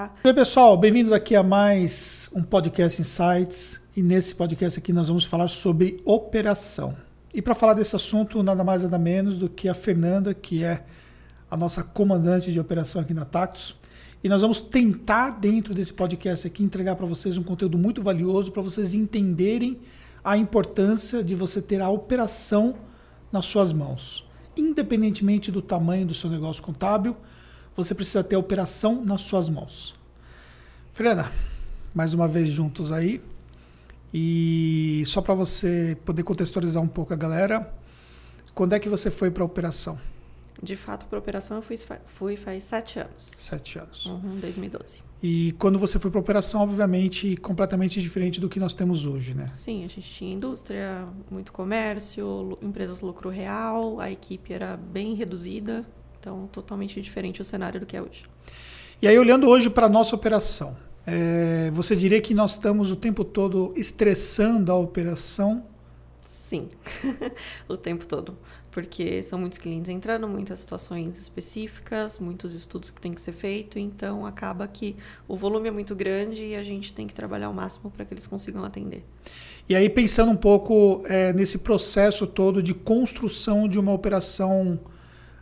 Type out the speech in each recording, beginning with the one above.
Oi, pessoal, bem-vindos aqui a mais um podcast Insights. E nesse podcast aqui nós vamos falar sobre operação. E para falar desse assunto, nada mais nada menos do que a Fernanda, que é a nossa comandante de operação aqui na Tactus. E nós vamos tentar, dentro desse podcast aqui, entregar para vocês um conteúdo muito valioso para vocês entenderem a importância de você ter a operação nas suas mãos. Independentemente do tamanho do seu negócio contábil, você precisa ter a operação nas suas mãos. Fernanda, mais uma vez juntos aí. E só para você poder contextualizar um pouco a galera, quando é que você foi para a operação? De fato, para a operação eu fui, fui faz sete anos. Sete anos. Uhum, 2012. E quando você foi para a operação, obviamente, completamente diferente do que nós temos hoje, né? Sim, a gente tinha indústria, muito comércio, empresas lucro real, a equipe era bem reduzida, então, totalmente diferente o cenário do que é hoje. E aí, olhando hoje para a nossa operação, é, você diria que nós estamos o tempo todo estressando a operação? Sim, o tempo todo. Porque são muitos clientes entrando, muitas situações específicas, muitos estudos que tem que ser feito, então acaba que o volume é muito grande e a gente tem que trabalhar o máximo para que eles consigam atender. E aí, pensando um pouco é, nesse processo todo de construção de uma operação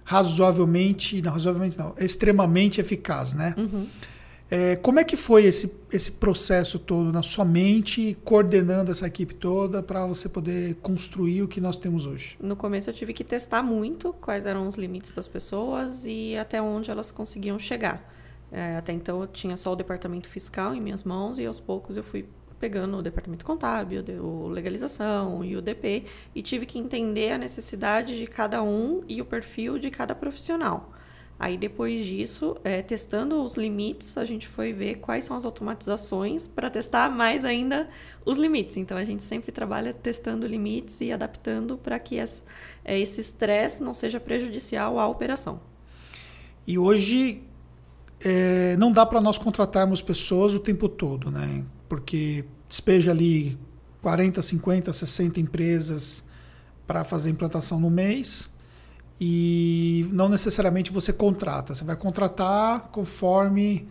razoavelmente, não, razoavelmente não, extremamente eficaz, né? Uhum. É, como é que foi esse, esse processo todo na sua mente, coordenando essa equipe toda para você poder construir o que nós temos hoje? No começo eu tive que testar muito quais eram os limites das pessoas e até onde elas conseguiam chegar. É, até então eu tinha só o departamento fiscal em minhas mãos e aos poucos eu fui pegando o departamento contábil, o legalização e o DP e tive que entender a necessidade de cada um e o perfil de cada profissional. Aí depois disso, é, testando os limites, a gente foi ver quais são as automatizações para testar mais ainda os limites. Então a gente sempre trabalha testando limites e adaptando para que esse estresse não seja prejudicial à operação. E hoje é, não dá para nós contratarmos pessoas o tempo todo, né? Porque despeja ali 40, 50, 60 empresas para fazer implantação no mês e não necessariamente você contrata. Você vai contratar conforme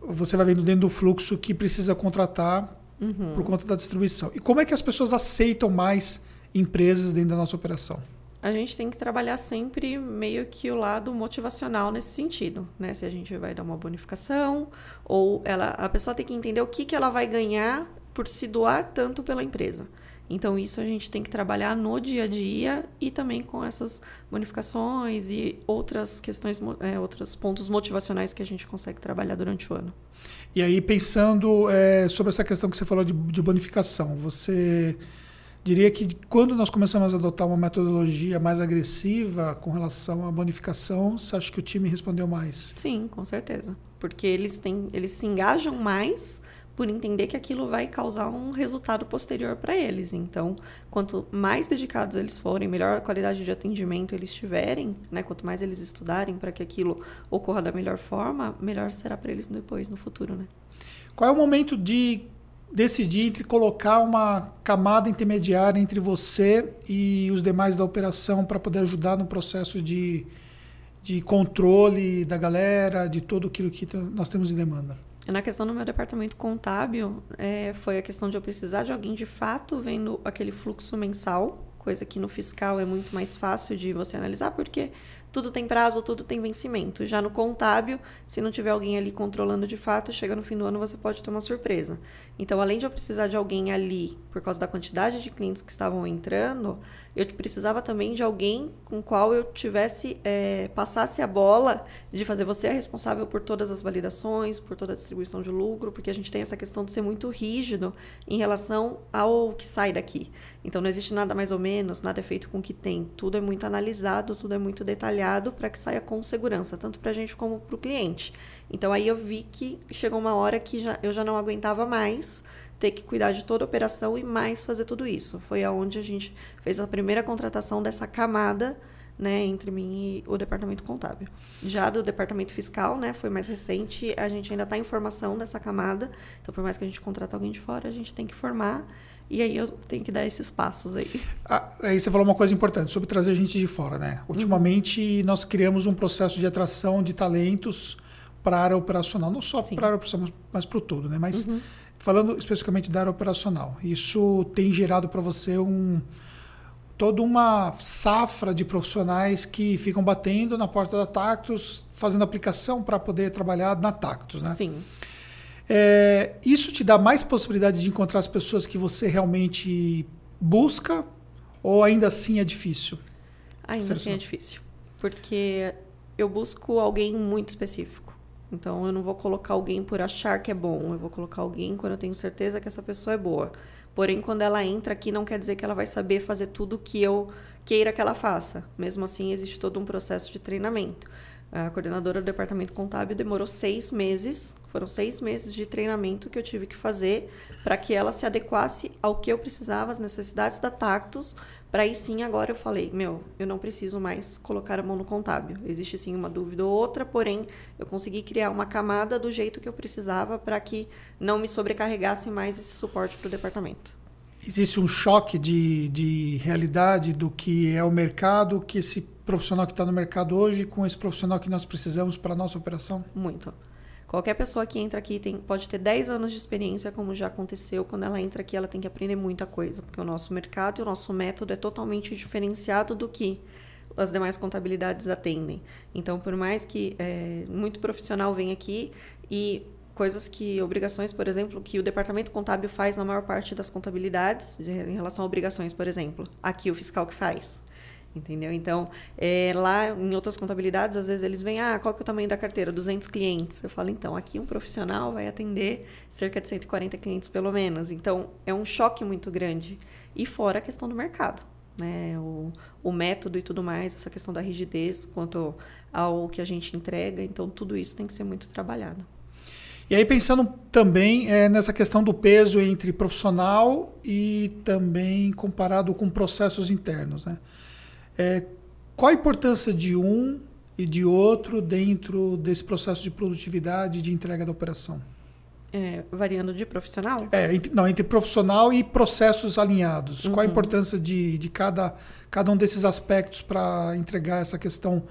você vai vendo dentro do fluxo que precisa contratar uhum. por conta da distribuição. E como é que as pessoas aceitam mais empresas dentro da nossa operação? A gente tem que trabalhar sempre meio que o lado motivacional nesse sentido, né? Se a gente vai dar uma bonificação ou ela, a pessoa tem que entender o que, que ela vai ganhar por se doar tanto pela empresa. Então isso a gente tem que trabalhar no dia a dia e também com essas bonificações e outras questões, é, outros pontos motivacionais que a gente consegue trabalhar durante o ano. E aí pensando é, sobre essa questão que você falou de, de bonificação, você Diria que quando nós começamos a adotar uma metodologia mais agressiva com relação à bonificação, você acha que o time respondeu mais? Sim, com certeza. Porque eles, têm, eles se engajam mais por entender que aquilo vai causar um resultado posterior para eles. Então, quanto mais dedicados eles forem, melhor qualidade de atendimento eles tiverem, né? quanto mais eles estudarem para que aquilo ocorra da melhor forma, melhor será para eles depois, no futuro. Né? Qual é o momento de decidir entre colocar uma camada intermediária entre você e os demais da operação para poder ajudar no processo de, de controle da galera, de tudo aquilo que nós temos em demanda? Na questão do meu departamento contábil, é, foi a questão de eu precisar de alguém de fato vendo aquele fluxo mensal, coisa que no fiscal é muito mais fácil de você analisar, porque tudo tem prazo, tudo tem vencimento. Já no contábil, se não tiver alguém ali controlando de fato, chega no fim do ano você pode ter uma surpresa. Então, além de eu precisar de alguém ali, por causa da quantidade de clientes que estavam entrando, eu precisava também de alguém com qual eu tivesse, é, passasse a bola de fazer você responsável por todas as validações, por toda a distribuição de lucro, porque a gente tem essa questão de ser muito rígido em relação ao que sai daqui. Então, não existe nada mais ou menos, nada é feito com o que tem. Tudo é muito analisado, tudo é muito detalhado para que saia com segurança, tanto para a gente como para o cliente. Então, aí eu vi que chegou uma hora que já, eu já não aguentava mais ter que cuidar de toda a operação e mais fazer tudo isso. Foi aonde a gente fez a primeira contratação dessa camada, né, entre mim e o departamento contábil. Já do departamento fiscal, né, foi mais recente, a gente ainda está em formação dessa camada. Então, por mais que a gente contrate alguém de fora, a gente tem que formar e aí eu tenho que dar esses passos aí. Ah, aí você falou uma coisa importante sobre trazer gente de fora, né? Ultimamente uhum. nós criamos um processo de atração de talentos para a área operacional, não só para a área operacional, mas para o todo, né? Mas uhum. Falando especificamente da área operacional, isso tem gerado para você um toda uma safra de profissionais que ficam batendo na porta da Tactus, fazendo aplicação para poder trabalhar na Tactus, né? Sim. É, isso te dá mais possibilidade de encontrar as pessoas que você realmente busca ou ainda assim é difícil? Ainda assim é difícil. Porque eu busco alguém muito específico. Então eu não vou colocar alguém por achar que é bom, eu vou colocar alguém quando eu tenho certeza que essa pessoa é boa. Porém, quando ela entra aqui, não quer dizer que ela vai saber fazer tudo que eu queira que ela faça. Mesmo assim, existe todo um processo de treinamento. A coordenadora do departamento contábil demorou seis meses, foram seis meses de treinamento que eu tive que fazer para que ela se adequasse ao que eu precisava, as necessidades da Tactus, para aí sim agora eu falei, meu, eu não preciso mais colocar a mão no contábil. Existe sim uma dúvida ou outra, porém eu consegui criar uma camada do jeito que eu precisava para que não me sobrecarregasse mais esse suporte para o departamento. Existe um choque de, de realidade do que é o mercado, que esse profissional que está no mercado hoje com esse profissional que nós precisamos para a nossa operação? Muito. Qualquer pessoa que entra aqui tem, pode ter 10 anos de experiência, como já aconteceu. Quando ela entra aqui, ela tem que aprender muita coisa, porque o nosso mercado e o nosso método é totalmente diferenciado do que as demais contabilidades atendem. Então, por mais que é, muito profissional venha aqui e coisas que, obrigações, por exemplo, que o departamento contábil faz na maior parte das contabilidades, de, em relação a obrigações, por exemplo, aqui o fiscal que faz entendeu? Então, é, lá em outras contabilidades, às vezes eles vêm, ah, qual que é o tamanho da carteira? 200 clientes. Eu falo, então, aqui um profissional vai atender cerca de 140 clientes pelo menos. Então, é um choque muito grande. E fora a questão do mercado, né? O, o método e tudo mais, essa questão da rigidez quanto ao que a gente entrega. Então, tudo isso tem que ser muito trabalhado. E aí pensando também é, nessa questão do peso entre profissional e também comparado com processos internos, né? É, qual a importância de um e de outro dentro desse processo de produtividade de entrega da operação? É, variando de profissional? É, entre, não, entre profissional e processos alinhados. Uhum. Qual a uhum. importância de, de cada, cada um desses aspectos para entregar essa questão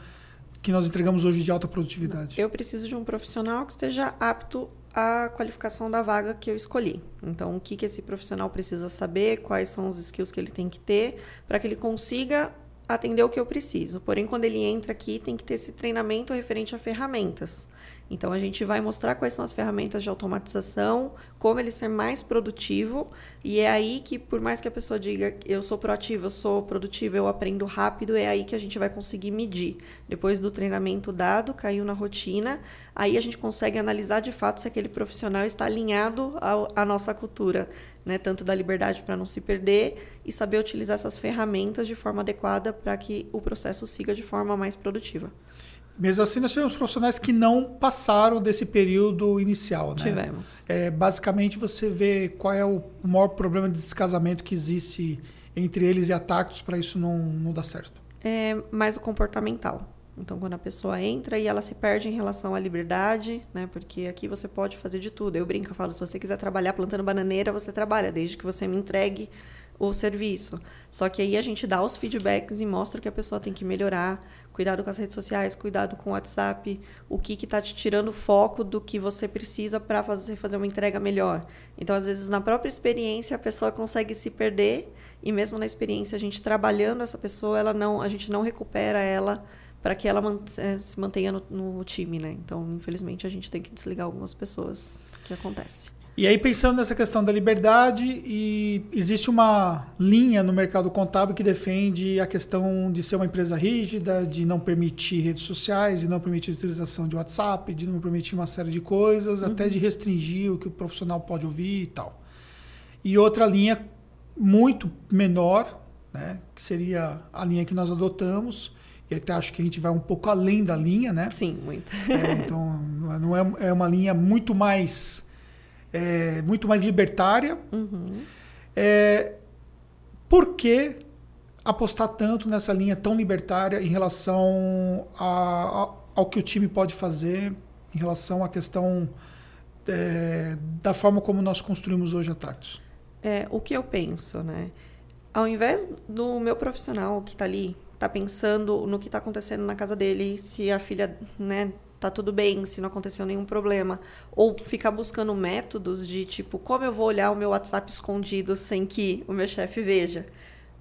que nós entregamos hoje de alta produtividade? Eu preciso de um profissional que esteja apto à qualificação da vaga que eu escolhi. Então, o que, que esse profissional precisa saber, quais são os skills que ele tem que ter, para que ele consiga atender o que eu preciso. Porém, quando ele entra aqui, tem que ter esse treinamento referente a ferramentas. Então, a gente vai mostrar quais são as ferramentas de automatização, como ele ser mais produtivo. E é aí que, por mais que a pessoa diga eu sou proativo, eu sou produtivo, eu aprendo rápido, é aí que a gente vai conseguir medir. Depois do treinamento dado, caiu na rotina, aí a gente consegue analisar de fato se aquele profissional está alinhado à nossa cultura né, tanto da liberdade para não se perder e saber utilizar essas ferramentas de forma adequada para que o processo siga de forma mais produtiva. Mesmo assim, nós tivemos profissionais que não passaram desse período inicial, né? Tivemos. É, basicamente, você vê qual é o maior problema de descasamento que existe entre eles e a Tactus para isso não, não dar certo. É mais o comportamental. Então, quando a pessoa entra e ela se perde em relação à liberdade, né? Porque aqui você pode fazer de tudo. Eu brinco, eu falo, se você quiser trabalhar plantando bananeira, você trabalha, desde que você me entregue o serviço. Só que aí a gente dá os feedbacks e mostra que a pessoa tem que melhorar, cuidado com as redes sociais, cuidado com o WhatsApp, o que está te tirando foco do que você precisa para fazer, fazer uma entrega melhor. Então, às vezes, na própria experiência, a pessoa consegue se perder e mesmo na experiência, a gente trabalhando essa pessoa, ela não, a gente não recupera ela para que ela é, se mantenha no, no, time, né? Então, infelizmente, a gente tem que desligar algumas pessoas, que acontece. E aí, pensando nessa questão da liberdade, e existe uma linha no mercado contábil que defende a questão de ser uma empresa rígida, de não permitir redes sociais, de não permitir utilização de WhatsApp, de não permitir uma série de coisas, uhum. até de restringir o que o profissional pode ouvir e tal. E outra linha muito menor, né, que seria a linha que nós adotamos, e até acho que a gente vai um pouco além da linha, né? Sim, muito. É, então, não é, é uma linha muito mais, é, muito mais libertária. Uhum. É, por que apostar tanto nessa linha tão libertária em relação a, a, ao que o time pode fazer, em relação à questão é, da forma como nós construímos hoje a Tactus? É, o que eu penso, né? Ao invés do meu profissional que está ali tá pensando no que está acontecendo na casa dele, se a filha, né, tá tudo bem, se não aconteceu nenhum problema. Ou ficar buscando métodos de tipo, como eu vou olhar o meu WhatsApp escondido sem que o meu chefe veja?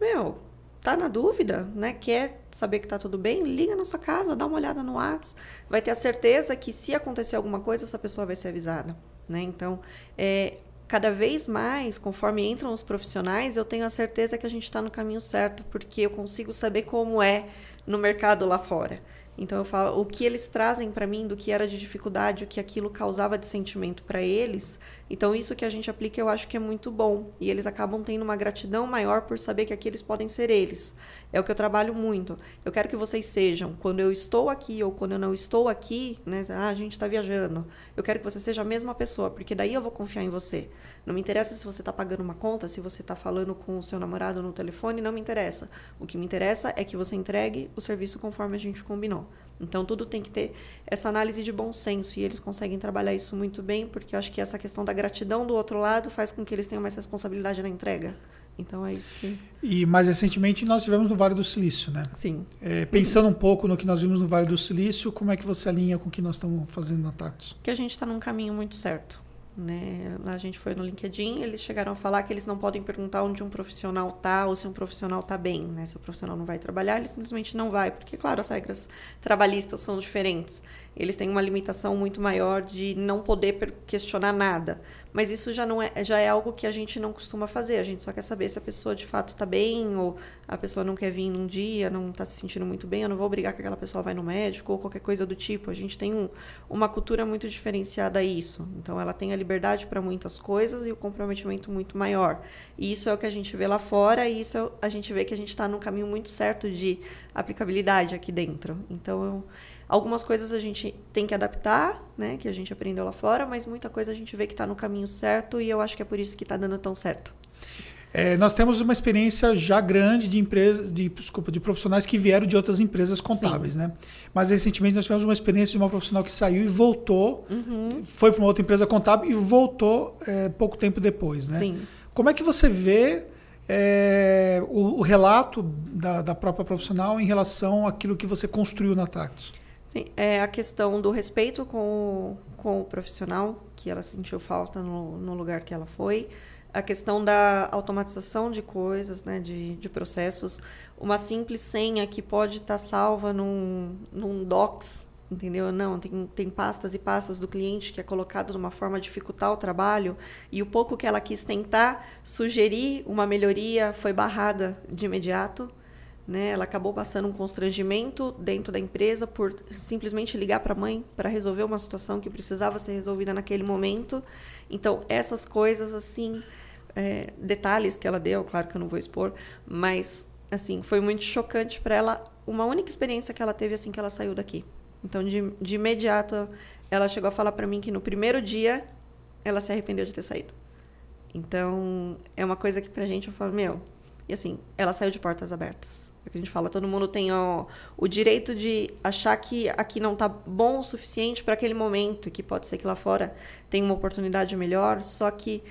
Meu, tá na dúvida, né? Quer saber que tá tudo bem? Liga na sua casa, dá uma olhada no WhatsApp. Vai ter a certeza que se acontecer alguma coisa, essa pessoa vai ser avisada, né? Então, é, cada vez mais, conforme entram os profissionais, eu tenho a certeza que a gente está no caminho certo, porque eu consigo saber como é no mercado lá fora. Então eu falo, o que eles trazem para mim do que era de dificuldade, o que aquilo causava de sentimento para eles. Então isso que a gente aplica eu acho que é muito bom e eles acabam tendo uma gratidão maior por saber que aqui eles podem ser eles. É o que eu trabalho muito. Eu quero que vocês sejam quando eu estou aqui ou quando eu não estou aqui, né? Ah, a gente está viajando. Eu quero que você seja a mesma pessoa, porque daí eu vou confiar em você. Não me interessa se você está pagando uma conta, se você está falando com o seu namorado no telefone, não me interessa. O que me interessa é que você entregue o serviço conforme a gente combinou. Então, tudo tem que ter essa análise de bom senso e eles conseguem trabalhar isso muito bem, porque eu acho que essa questão da gratidão do outro lado faz com que eles tenham mais responsabilidade na entrega. Então, é isso que. E mais recentemente nós tivemos no Vale do Silício, né? Sim. É, pensando um pouco no que nós vimos no Vale do Silício, como é que você alinha com o que nós estamos fazendo na Tactus? Que a gente está num caminho muito certo. Né? Lá a gente foi no LinkedIn, eles chegaram a falar que eles não podem perguntar onde um profissional tá ou se um profissional tá bem, né? Se o profissional não vai trabalhar, ele simplesmente não vai, porque claro, as regras trabalhistas são diferentes. Eles têm uma limitação muito maior de não poder questionar nada. Mas isso já não é, já é algo que a gente não costuma fazer. A gente só quer saber se a pessoa de fato está bem ou a pessoa não quer vir num dia, não está se sentindo muito bem. Eu não vou obrigar que aquela pessoa vá no médico ou qualquer coisa do tipo. A gente tem um, uma cultura muito diferenciada a isso. Então, ela tem a liberdade para muitas coisas e o comprometimento muito maior. E isso é o que a gente vê lá fora e isso é, a gente vê que a gente está num caminho muito certo de aplicabilidade aqui dentro. Então, eu, Algumas coisas a gente tem que adaptar, né? Que a gente aprendeu lá fora, mas muita coisa a gente vê que está no caminho certo e eu acho que é por isso que está dando tão certo. É, nós temos uma experiência já grande de empresas, de, desculpa, de profissionais que vieram de outras empresas contábeis, Sim. né? Mas recentemente nós tivemos uma experiência de uma profissional que saiu e voltou, uhum. foi para uma outra empresa contábil e voltou é, pouco tempo depois, né? Sim. Como é que você vê é, o, o, relato da, da, própria profissional em relação àquilo que você construiu na Tactus? Sim, é a questão do respeito com, com o profissional, que ela sentiu falta no, no lugar que ela foi. A questão da automatização de coisas, né, de, de processos. Uma simples senha que pode estar salva num, num docs, entendeu? Não, tem, tem pastas e pastas do cliente que é colocado de uma forma a dificultar o trabalho e o pouco que ela quis tentar sugerir uma melhoria foi barrada de imediato. Né? Ela acabou passando um constrangimento dentro da empresa por simplesmente ligar para a mãe para resolver uma situação que precisava ser resolvida naquele momento. Então, essas coisas, assim, é, detalhes que ela deu, claro que eu não vou expor, mas, assim, foi muito chocante para ela. Uma única experiência que ela teve assim que ela saiu daqui. Então, de, de imediato, ela chegou a falar para mim que no primeiro dia ela se arrependeu de ter saído. Então, é uma coisa que pra gente eu falo, meu. E assim, ela saiu de portas abertas é que a gente fala, todo mundo tem ó, o direito de achar que aqui não está bom o suficiente para aquele momento, que pode ser que lá fora tenha uma oportunidade melhor, só que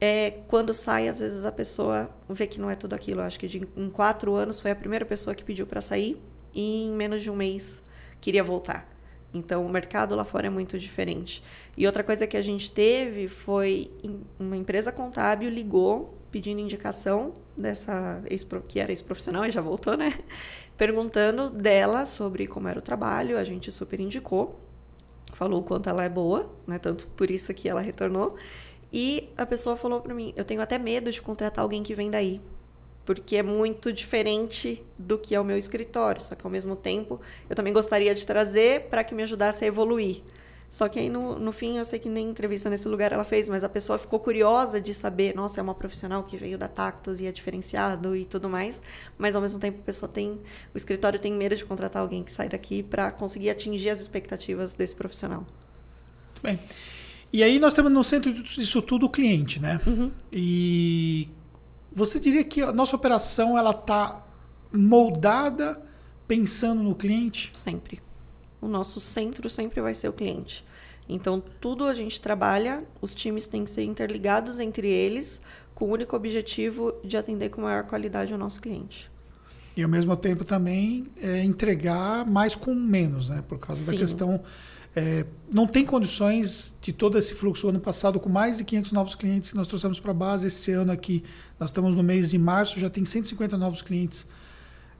é, quando sai, às vezes a pessoa vê que não é tudo aquilo. Eu acho que de, em quatro anos foi a primeira pessoa que pediu para sair e em menos de um mês queria voltar. Então, o mercado lá fora é muito diferente. E outra coisa que a gente teve foi uma empresa contábil ligou pedindo indicação dessa ex que era ex-profissional e já voltou, né? Perguntando dela sobre como era o trabalho, a gente super indicou, falou o quanto ela é boa, né? Tanto por isso que ela retornou. E a pessoa falou para mim: "Eu tenho até medo de contratar alguém que vem daí, porque é muito diferente do que é o meu escritório, só que ao mesmo tempo eu também gostaria de trazer para que me ajudasse a evoluir". Só que aí no, no fim, eu sei que nem entrevista nesse lugar ela fez, mas a pessoa ficou curiosa de saber, nossa, é uma profissional que veio da Tactus e é diferenciado e tudo mais, mas ao mesmo tempo a pessoa tem, o escritório tem medo de contratar alguém que sai daqui para conseguir atingir as expectativas desse profissional. Muito bem. E aí nós temos no centro disso tudo o cliente, né? Uhum. E você diria que a nossa operação ela está moldada pensando no cliente? Sempre o nosso centro sempre vai ser o cliente. Então, tudo a gente trabalha, os times têm que ser interligados entre eles, com o único objetivo de atender com maior qualidade o nosso cliente. E, ao mesmo tempo, também é entregar mais com menos, né? Por causa Sim. da questão É, não tem condições de todo esse fluxo. Ano passado, com mais de 500 novos clientes que nós trouxemos para a base, esse ano aqui, nós estamos no mês de março, já tem 150 novos clientes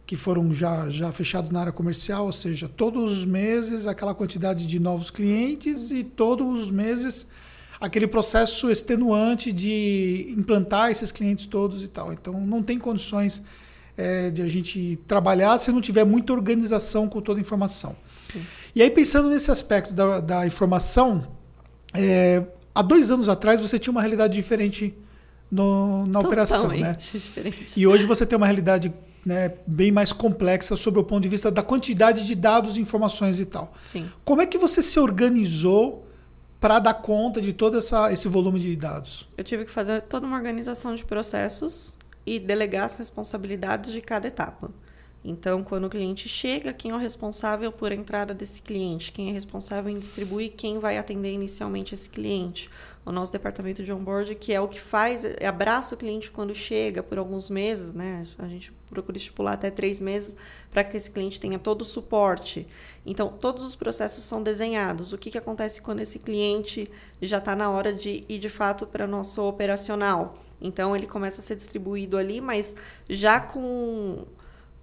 que foram já, já fechados na área comercial, ou seja, todos os meses aquela quantidade de novos clientes e todos os meses aquele processo extenuante de implantar esses clientes todos e tal. Então, não tem condições é, de a gente trabalhar se não tiver muita organização com toda a informação. Sim. E aí, pensando nesse aspecto da, da informação, é, há dois anos atrás você tinha uma realidade diferente no, na operação. Né? Diferente. E hoje você tem uma realidade né, bem mais complexa sobre o ponto de vista da quantidade de dados, informações e tal. Sim. Como é que você se organizou para dar conta de todo essa, esse volume de dados? Eu tive que fazer toda uma organização de processos e delegar as responsabilidades de cada etapa. Então, quando o cliente chega, quem é o responsável por a entrada desse cliente? Quem é responsável em distribuir quem vai atender inicialmente esse cliente? O nosso departamento de onboard, que é o que faz, abraça o cliente quando chega por alguns meses, né? A gente procura estipular até três meses para que esse cliente tenha todo o suporte. Então, todos os processos são desenhados. O que, que acontece quando esse cliente já está na hora de ir de fato para nosso operacional? Então, ele começa a ser distribuído ali, mas já com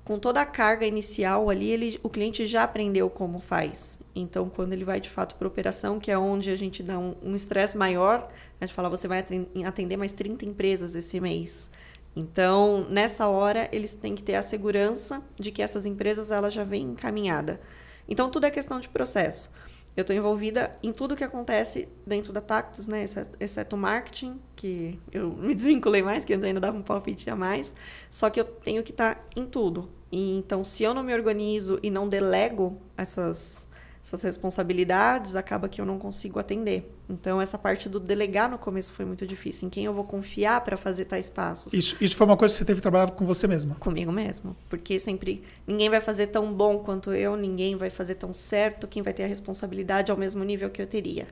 com toda a carga inicial ali, ele, o cliente já aprendeu como faz. Então, quando ele vai de fato para operação, que é onde a gente dá um estresse um maior, a gente fala, você vai atender mais 30 empresas esse mês. Então, nessa hora, eles têm que ter a segurança de que essas empresas elas já vêm encaminhada. Então, tudo é questão de processo. Eu estou envolvida em tudo que acontece dentro da Tactus, né? Exceto o marketing, que eu me desvinculei mais, que antes ainda dava um palpite a mais. Só que eu tenho que estar tá em tudo. E, então, se eu não me organizo e não delego essas, essas responsabilidades, acaba que eu não consigo atender. Então, essa parte do delegar no começo foi muito difícil. Em quem eu vou confiar para fazer tais passos? Isso, isso foi uma coisa que você teve que trabalhar com você mesma? Comigo mesmo. Porque sempre ninguém vai fazer tão bom quanto eu, ninguém vai fazer tão certo, quem vai ter a responsabilidade ao mesmo nível que eu teria.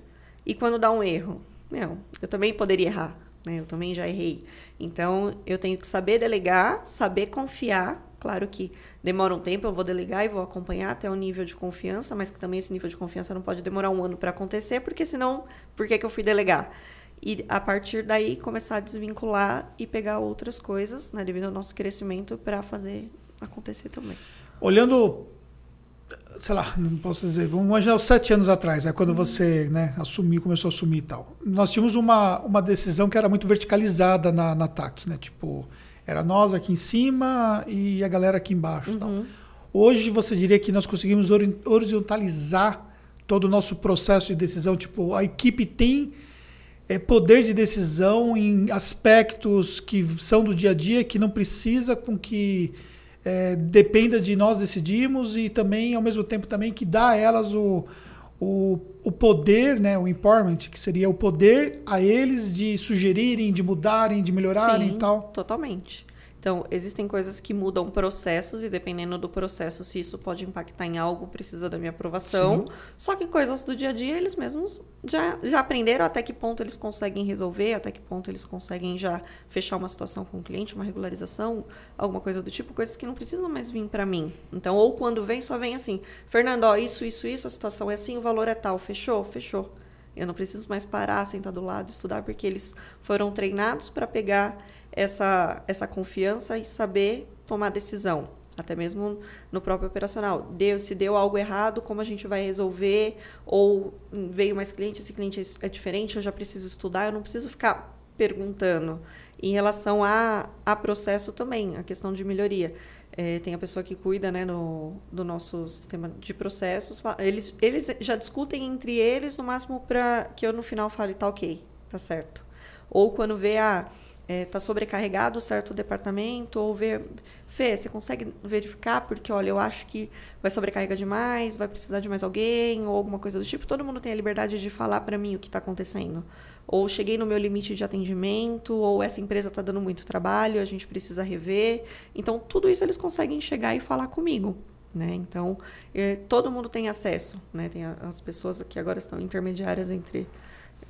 E quando dá um erro? Não, eu também poderia errar. Né? Eu também já errei. Então, eu tenho que saber delegar, saber confiar Claro que demora um tempo, eu vou delegar e vou acompanhar até o nível de confiança, mas que também esse nível de confiança não pode demorar um ano para acontecer, porque senão, por que, que eu fui delegar? E a partir daí começar a desvincular e pegar outras coisas, né, devido ao nosso crescimento, para fazer acontecer também. Olhando, sei lá, não posso dizer, vamos imaginar os sete anos atrás, né, quando uhum. você né, assumiu, começou a assumir e tal. Nós tínhamos uma, uma decisão que era muito verticalizada na, na TAC, né? Tipo, era nós aqui em cima e a galera aqui embaixo. Uhum. Tal. Hoje você diria que nós conseguimos horizontalizar todo o nosso processo de decisão. Tipo, a equipe tem é, poder de decisão em aspectos que são do dia a dia, que não precisa com que é, dependa de nós decidirmos e também, ao mesmo tempo, também que dá a elas o, o, o poder, né, o empowerment, que seria o poder a eles de sugerirem, de mudarem, de melhorarem Sim, e tal. Totalmente. Então, existem coisas que mudam processos e dependendo do processo, se isso pode impactar em algo, precisa da minha aprovação. Sim. Só que coisas do dia a dia, eles mesmos já, já aprenderam até que ponto eles conseguem resolver, até que ponto eles conseguem já fechar uma situação com o cliente, uma regularização, alguma coisa do tipo, coisas que não precisam mais vir para mim. Então, ou quando vem, só vem assim, Fernando, ó, isso, isso, isso, a situação é assim, o valor é tal, fechou? Fechou. Eu não preciso mais parar, sentar do lado, estudar, porque eles foram treinados para pegar essa, essa confiança e saber tomar decisão, até mesmo no próprio operacional. Deu, se deu algo errado, como a gente vai resolver? Ou veio mais cliente, esse cliente é diferente, eu já preciso estudar, eu não preciso ficar perguntando. Em relação a, a processo também, a questão de melhoria. É, tem a pessoa que cuida né, no, do nosso sistema de processos. Eles, eles já discutem entre eles, no máximo, para que eu no final fale, tá ok, tá certo. Ou quando vê a. Ah, está é, tá sobrecarregado certo departamento, ou ver, Fê, você consegue verificar? Porque, olha, eu acho que vai sobrecarregar demais, vai precisar de mais alguém, ou alguma coisa do tipo. Todo mundo tem a liberdade de falar para mim o que está acontecendo. Ou cheguei no meu limite de atendimento, ou essa empresa está dando muito trabalho, a gente precisa rever. Então, tudo isso eles conseguem chegar e falar comigo. Né? Então, é, todo mundo tem acesso. Né? Tem as pessoas que agora estão intermediárias entre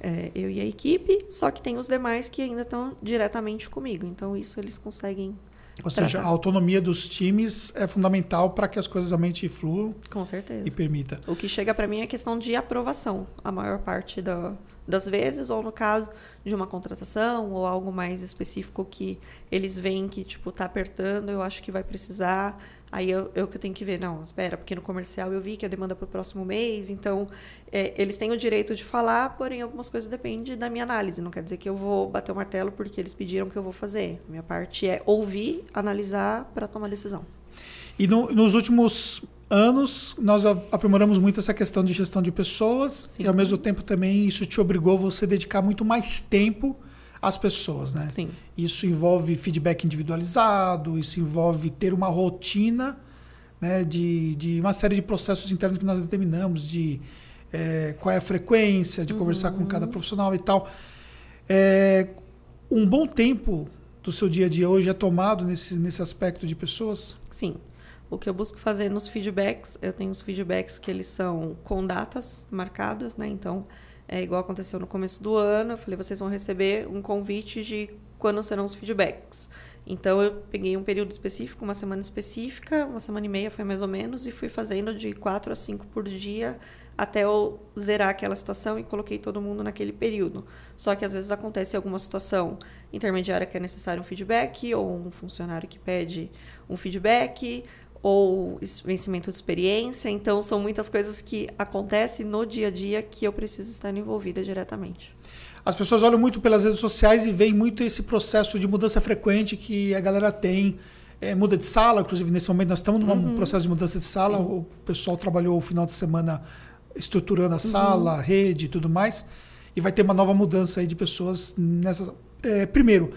é, eu e a equipe, só que tem os demais que ainda estão diretamente comigo. Então, isso eles conseguem Ou seja, a autonomia dos times é fundamental para que as coisas realmente fluam. Com certeza. E permita. O que chega para mim é questão de aprovação, a maior parte da, das vezes, ou no caso de uma contratação ou algo mais específico que eles veem que tipo tá apertando, eu acho que vai precisar Aí eu, eu que tenho que ver, não, espera, porque no comercial eu vi que a demanda é para o próximo mês, então é, eles têm o direito de falar, porém algumas coisas dependem da minha análise. Não quer dizer que eu vou bater o martelo porque eles pediram que eu vou fazer. A minha parte é ouvir, analisar para tomar decisão. E no, nos últimos anos, nós aprimoramos muito essa questão de gestão de pessoas Sim. e, ao mesmo tempo, também isso te obrigou você dedicar muito mais tempo as pessoas, né? Sim. Isso envolve feedback individualizado, isso envolve ter uma rotina né, de, de uma série de processos internos que nós determinamos, de é, qual é a frequência, de uhum. conversar com cada profissional e tal. É, um bom tempo do seu dia a dia hoje é tomado nesse, nesse aspecto de pessoas? Sim. O que eu busco fazer nos feedbacks, eu tenho os feedbacks que eles são com datas marcadas, né? Então, é igual aconteceu no começo do ano, eu falei, vocês vão receber um convite de quando serão os feedbacks. Então eu peguei um período específico, uma semana específica, uma semana e meia foi mais ou menos, e fui fazendo de quatro a cinco por dia até eu zerar aquela situação e coloquei todo mundo naquele período. Só que às vezes acontece alguma situação intermediária que é necessário um feedback, ou um funcionário que pede um feedback, ou vencimento de experiência. Então, são muitas coisas que acontecem no dia a dia que eu preciso estar envolvida diretamente. As pessoas olham muito pelas redes sociais e veem muito esse processo de mudança frequente que a galera tem. É, muda de sala, inclusive nesse momento nós estamos num uhum. processo de mudança de sala. Sim. O pessoal trabalhou o final de semana estruturando a sala, uhum. a rede e tudo mais. E vai ter uma nova mudança aí de pessoas nessa. É, primeiro,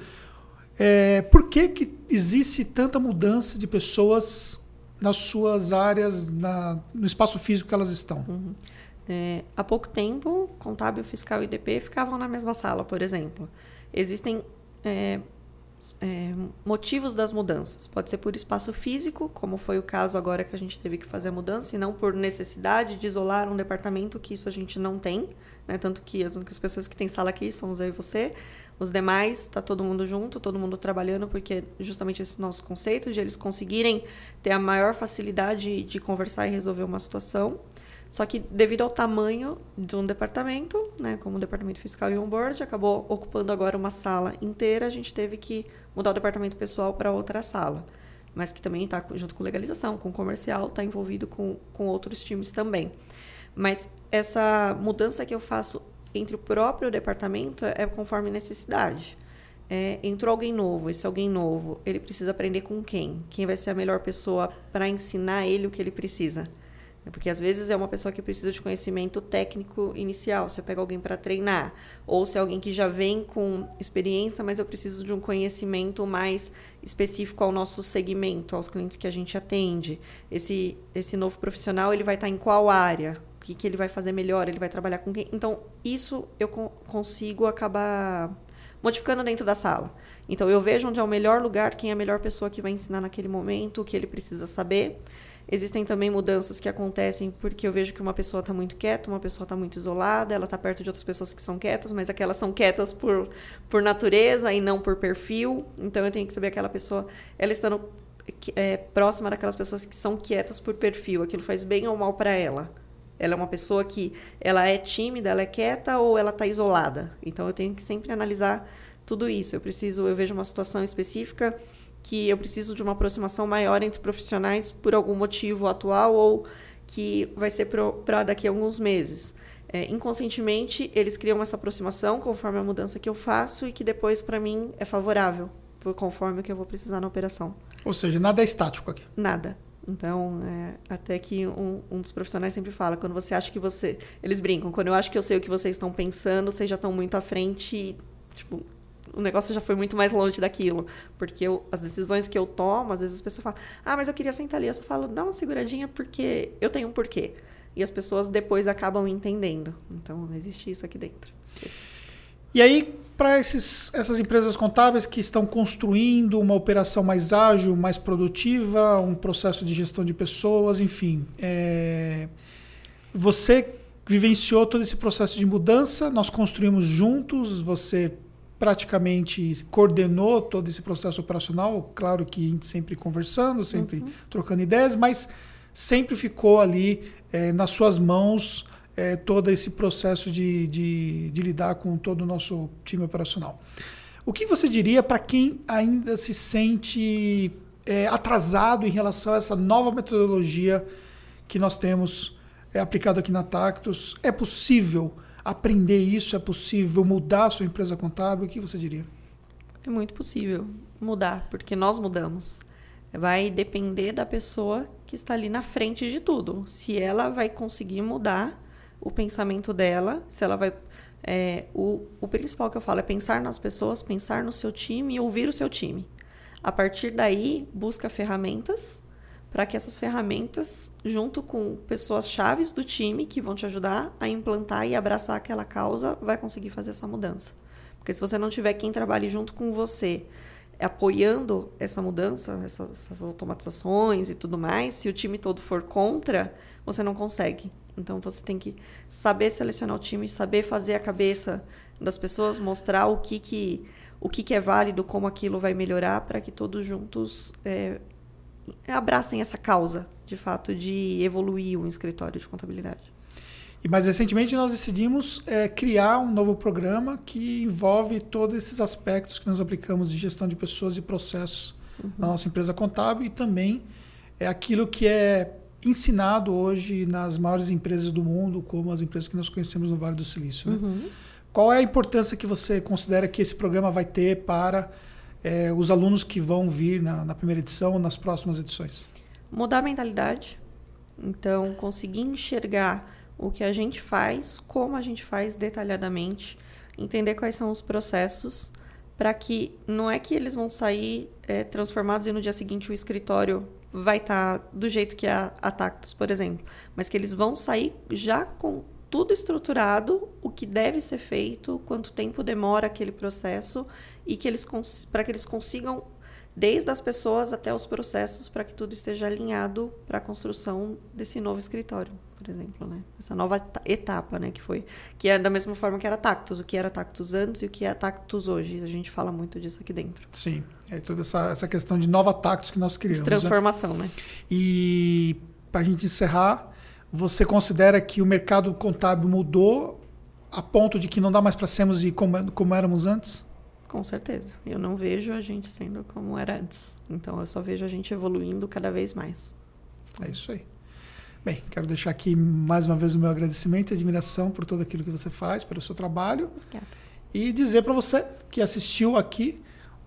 é, por que, que existe tanta mudança de pessoas nas suas áreas, na, no espaço físico que elas estão. Uhum. É, há pouco tempo, contábil, fiscal e IDP ficavam na mesma sala, por exemplo. Existem é, é, motivos das mudanças. Pode ser por espaço físico, como foi o caso agora que a gente teve que fazer a mudança, e não por necessidade de isolar um departamento, que isso a gente não tem. Né? Tanto que as únicas pessoas que têm sala aqui somos eu e você. Os demais, está todo mundo junto, todo mundo trabalhando, porque justamente esse nosso conceito de eles conseguirem ter a maior facilidade de conversar e resolver uma situação. Só que devido ao tamanho de um departamento, né, como o departamento fiscal e onboard, acabou ocupando agora uma sala inteira, a gente teve que mudar o departamento pessoal para outra sala. Mas que também está junto com legalização, com comercial, está envolvido com, com outros times também. Mas essa mudança que eu faço entre o próprio departamento é conforme necessidade. É, entrou alguém novo, esse alguém novo, ele precisa aprender com quem? Quem vai ser a melhor pessoa para ensinar ele o que ele precisa? Porque às vezes é uma pessoa que precisa de conhecimento técnico inicial, se eu pego alguém para treinar, ou se é alguém que já vem com experiência, mas eu preciso de um conhecimento mais específico ao nosso segmento, aos clientes que a gente atende. Esse esse novo profissional, ele vai estar em qual área? Que, que ele vai fazer melhor, ele vai trabalhar com quem. Então, isso eu co consigo acabar modificando dentro da sala. Então, eu vejo onde é o melhor lugar, quem é a melhor pessoa que vai ensinar naquele momento, o que ele precisa saber. Existem também mudanças que acontecem porque eu vejo que uma pessoa está muito quieta, uma pessoa está muito isolada, ela está perto de outras pessoas que são quietas, mas aquelas são quietas por, por natureza e não por perfil. Então eu tenho que saber aquela pessoa, ela estando é, próxima daquelas pessoas que são quietas por perfil, aquilo faz bem ou mal para ela. Ela é uma pessoa que ela é tímida, ela é quieta ou ela está isolada. Então eu tenho que sempre analisar tudo isso. Eu preciso, eu vejo uma situação específica que eu preciso de uma aproximação maior entre profissionais por algum motivo atual ou que vai ser para daqui a alguns meses. É, inconscientemente, eles criam essa aproximação conforme a mudança que eu faço e que depois, para mim, é favorável, conforme o que eu vou precisar na operação. Ou seja, nada é estático aqui. Nada. Então, é, até que um, um, dos profissionais sempre fala, quando você acha que você... Eles brincam, quando eu acho que eu sei o que vocês estão pensando, vocês já estão muito à frente e, tipo, o negócio já foi muito mais longe daquilo. Porque eu, as decisões que eu tomo, às vezes as pessoas falam, ah, mas eu queria sentar ali. Eu só falo, dá uma seguradinha porque eu tenho um porquê. E as pessoas depois acabam entendendo. Então, existe isso aqui dentro. E aí, para essas empresas contábeis que estão construindo uma operação mais ágil, mais produtiva, um processo de gestão de pessoas, enfim. É, você vivenciou todo esse processo de mudança, nós construímos juntos, você praticamente coordenou todo esse processo operacional, claro que a gente sempre conversando, sempre uhum. trocando ideias, mas sempre ficou ali é, nas suas mãos é, todo esse processo de, de, de, lidar com todo o nosso time operacional. O que você diria para quem ainda se sente é, atrasado em relação a essa nova metodologia que nós temos é, aplicado aqui na Tactus? É possível aprender isso? É possível mudar a sua empresa contábil? O que você diria? É muito possível mudar, porque nós mudamos. Vai depender da pessoa que está ali na frente de tudo. Se ela vai conseguir mudar o pensamento dela, se ela vai. É, o, o principal que eu falo é pensar nas pessoas, pensar no seu time e ouvir o seu time. A partir daí, busca ferramentas para que essas ferramentas, junto com pessoas chaves do time que vão te ajudar a implantar e abraçar aquela causa, vai conseguir fazer essa mudança. Porque se você não tiver quem trabalhe junto com você, apoiando essa mudança, essas, essas automatizações e tudo mais, se o time todo for contra, você não consegue. Então você tem que saber selecionar o time, saber fazer a cabeça das pessoas, mostrar o que, que, o que, que é válido, como aquilo vai melhorar, para que todos juntos é, abracem essa causa, de fato, de evoluir um escritório de contabilidade. E mais recentemente nós decidimos é, criar um novo programa que envolve todos esses aspectos que nós aplicamos de gestão de pessoas e processos uhum. na nossa empresa contábil e também é aquilo que é ensinado hoje nas maiores empresas do mundo, como as empresas que nós conhecemos no Vale do Silício. Né? Uhum. Qual é a importância que você considera que esse programa vai ter para é, os alunos que vão vir na, na primeira edição ou nas próximas edições? Mudar a mentalidade. Então, conseguir enxergar o que a gente faz, como a gente faz detalhadamente, entender quais são os processos, para que não é que eles vão sair é, transformados e no dia seguinte o escritório vai estar tá do jeito que é a, Tactus, por exemplo, mas que eles vão sair já com tudo estruturado, o que deve ser feito, quanto tempo demora aquele processo e que eles para que eles consigam desde as pessoas até os processos para que tudo esteja alinhado para a construção desse novo escritório, por exemplo, né? Essa nova etapa, né, que foi que é da mesma forma que era Tactus, o que era Tactus antes e o que é Tactus hoje. A gente fala muito disso aqui dentro. Sim, é toda essa, essa questão de nova Tactus que nós criamos. De né? transformação, né? né? E para a gente encerrar, você considera que o mercado contábil mudou a ponto de que não dá mais para sermos e como, como éramos antes? Com certeza. Eu não vejo a gente sendo como era antes. Então eu só vejo a gente evoluindo cada vez mais. É isso aí. Bem, quero deixar aqui mais uma vez o meu agradecimento e admiração por tudo aquilo que você faz, pelo seu trabalho. Obrigada. E dizer para você que assistiu aqui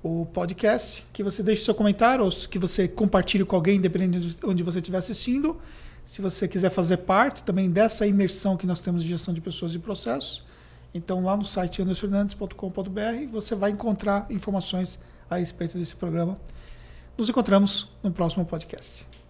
o podcast, que você deixe seu comentário ou que você compartilhe com alguém, independente de onde você estiver assistindo. Se você quiser fazer parte também dessa imersão que nós temos de gestão de pessoas e processos, então, lá no site andersfernandes.com.br você vai encontrar informações a respeito desse programa. Nos encontramos no próximo podcast.